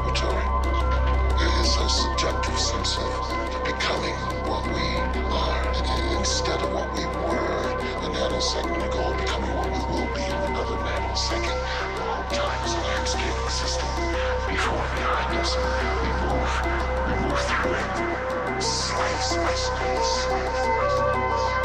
laboratory. It is a subjective sense of becoming what we are instead of what we were a nanosecond ago, becoming what we will be in another nanosecond. The whole time's landscape existing before behind us. We move, we move through it, slice by slice.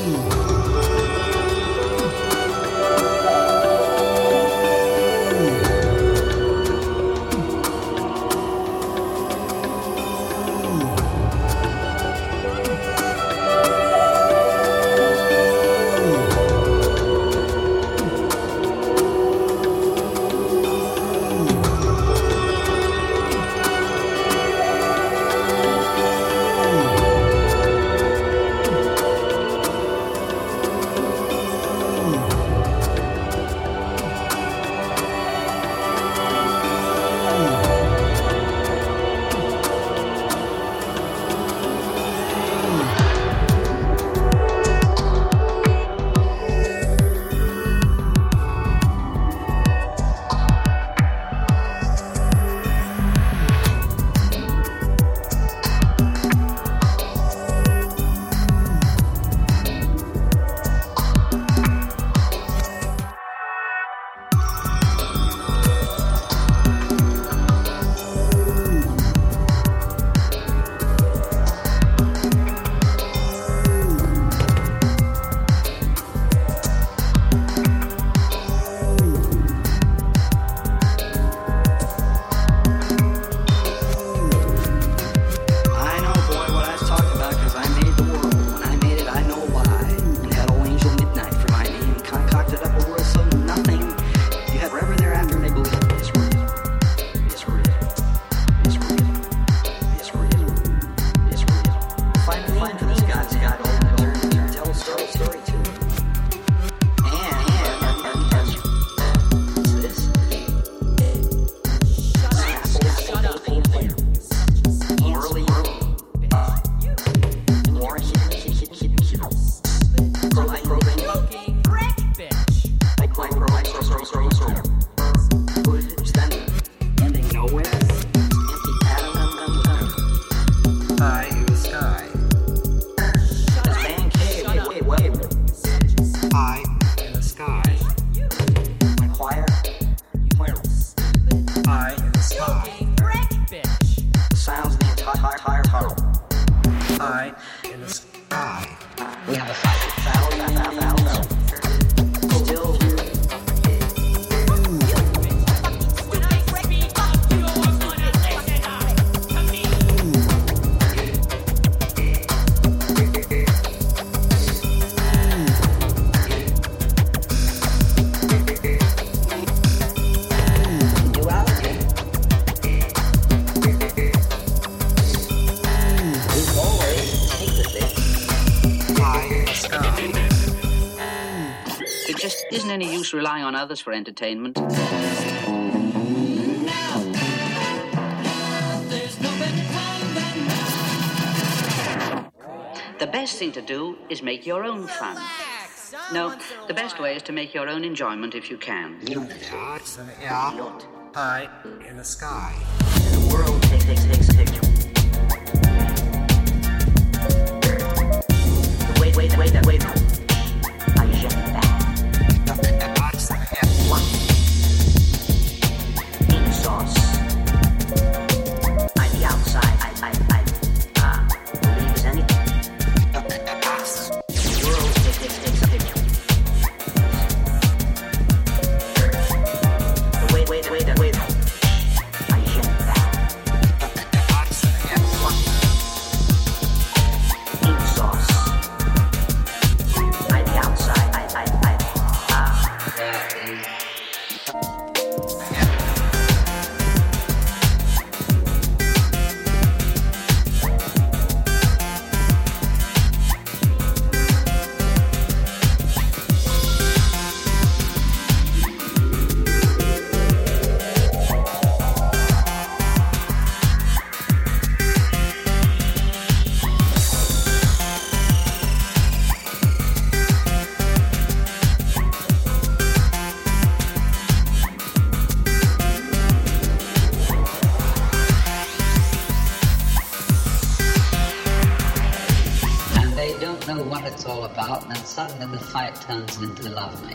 you. Relying on others for entertainment. The best thing to do is make your own fun. No, the best way is to make your own enjoyment if you can. Yeah, it's an yacht in the sky. The world takes, takes, takes a fight turns into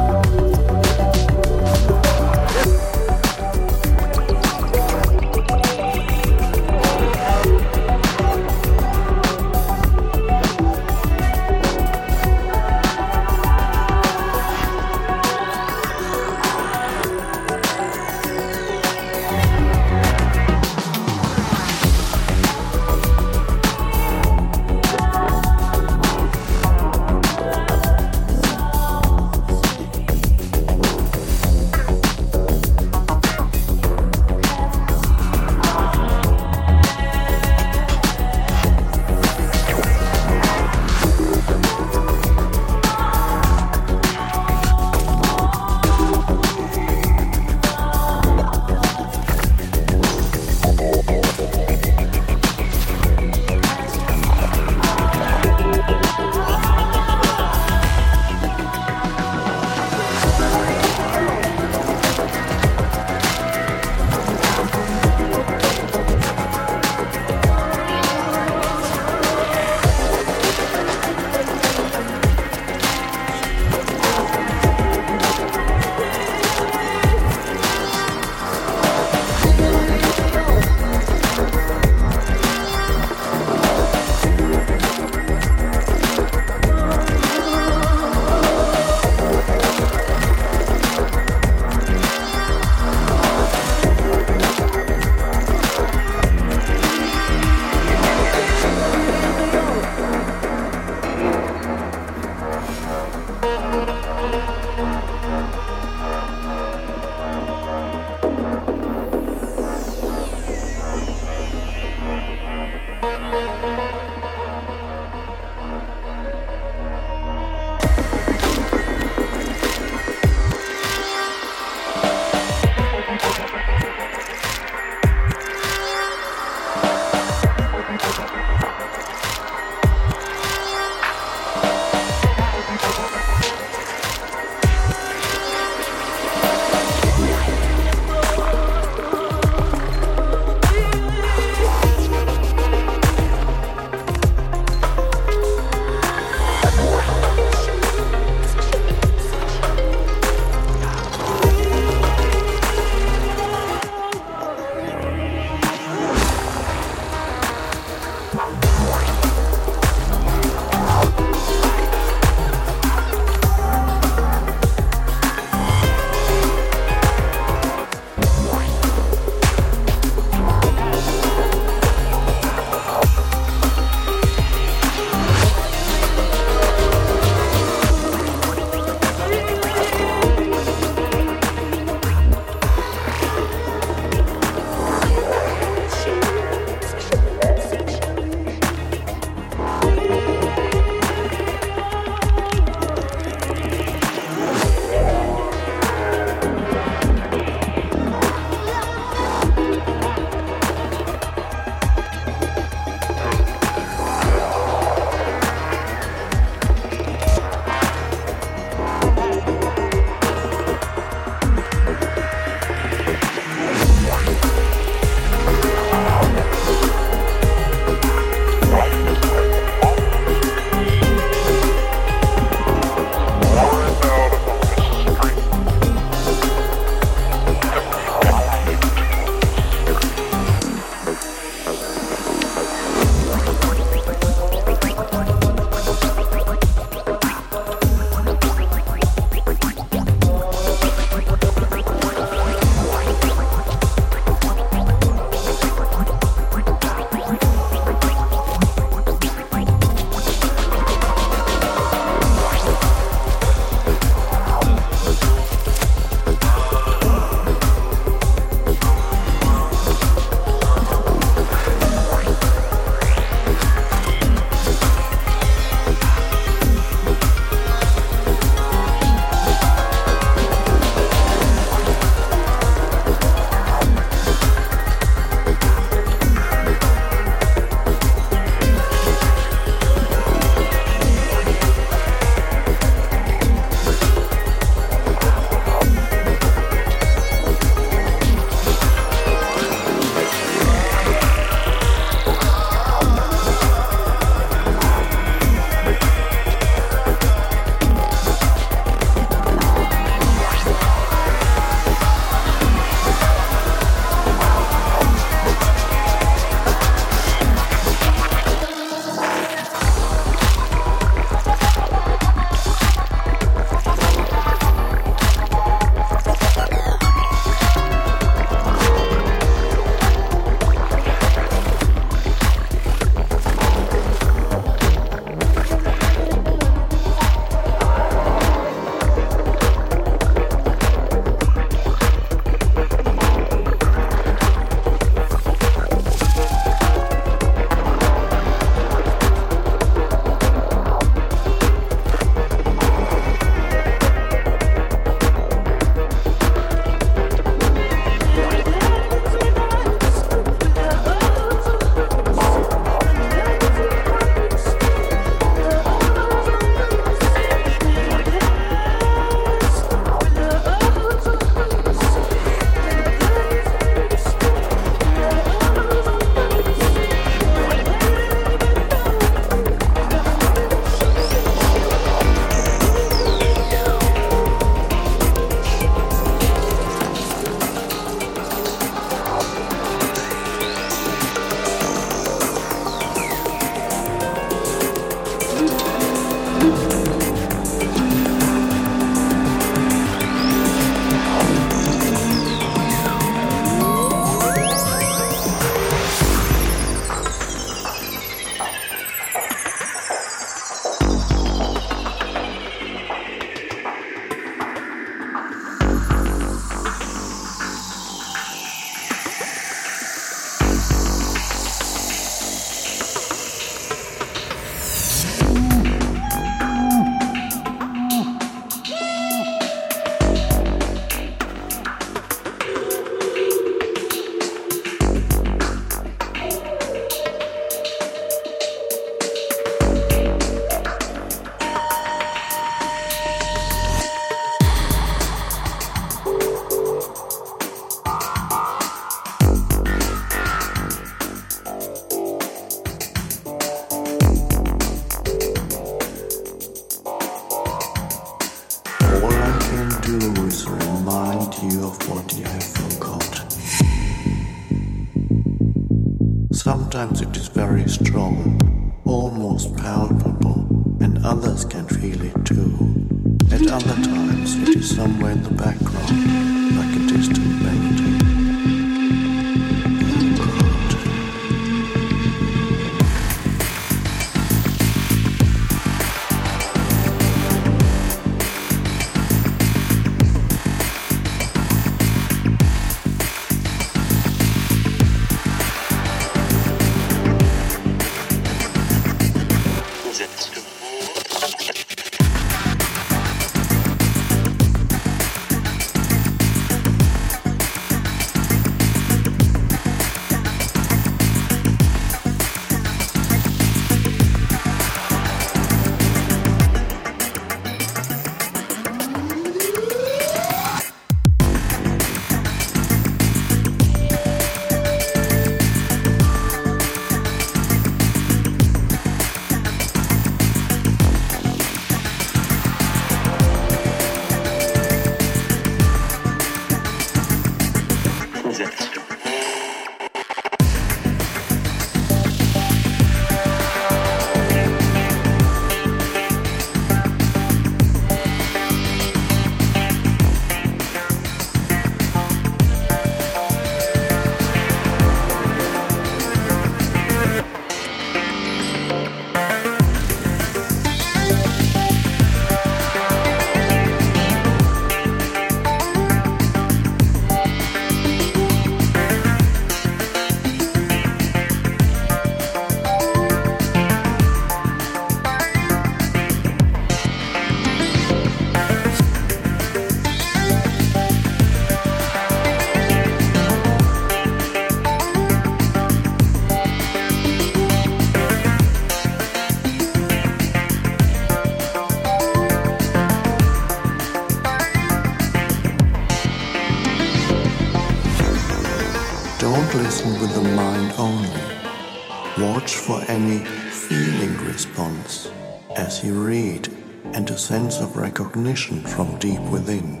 recognition from deep within.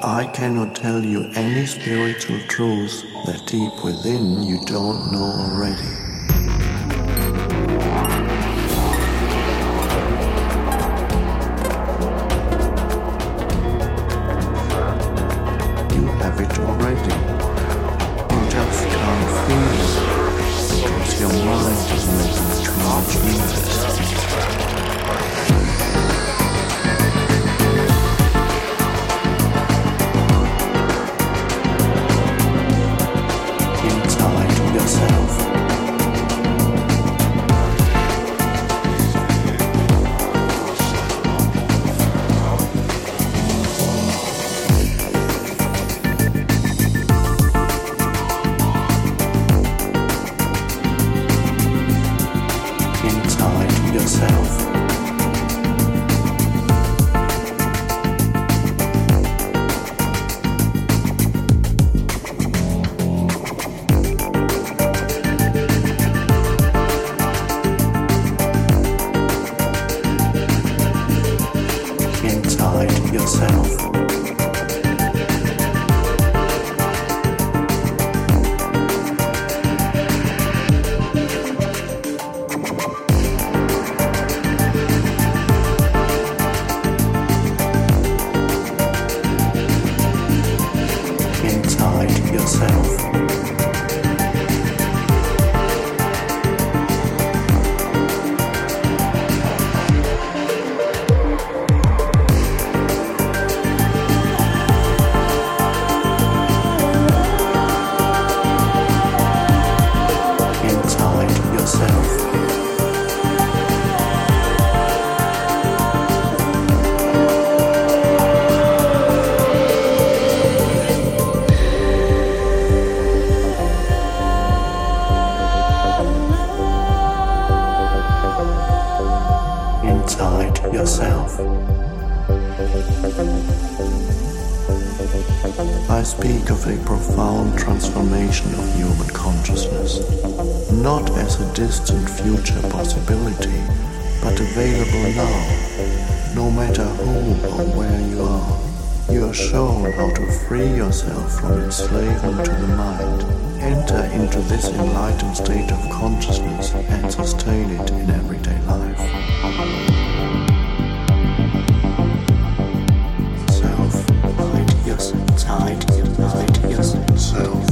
I cannot tell you any spiritual truth that deep within you don't know already. distant future possibility, but available now. No matter who or where you are, you are shown how to free yourself from enslavement to the mind. Enter into this enlightened state of consciousness and sustain it in everyday life. Self, hide yourself, hide yourself.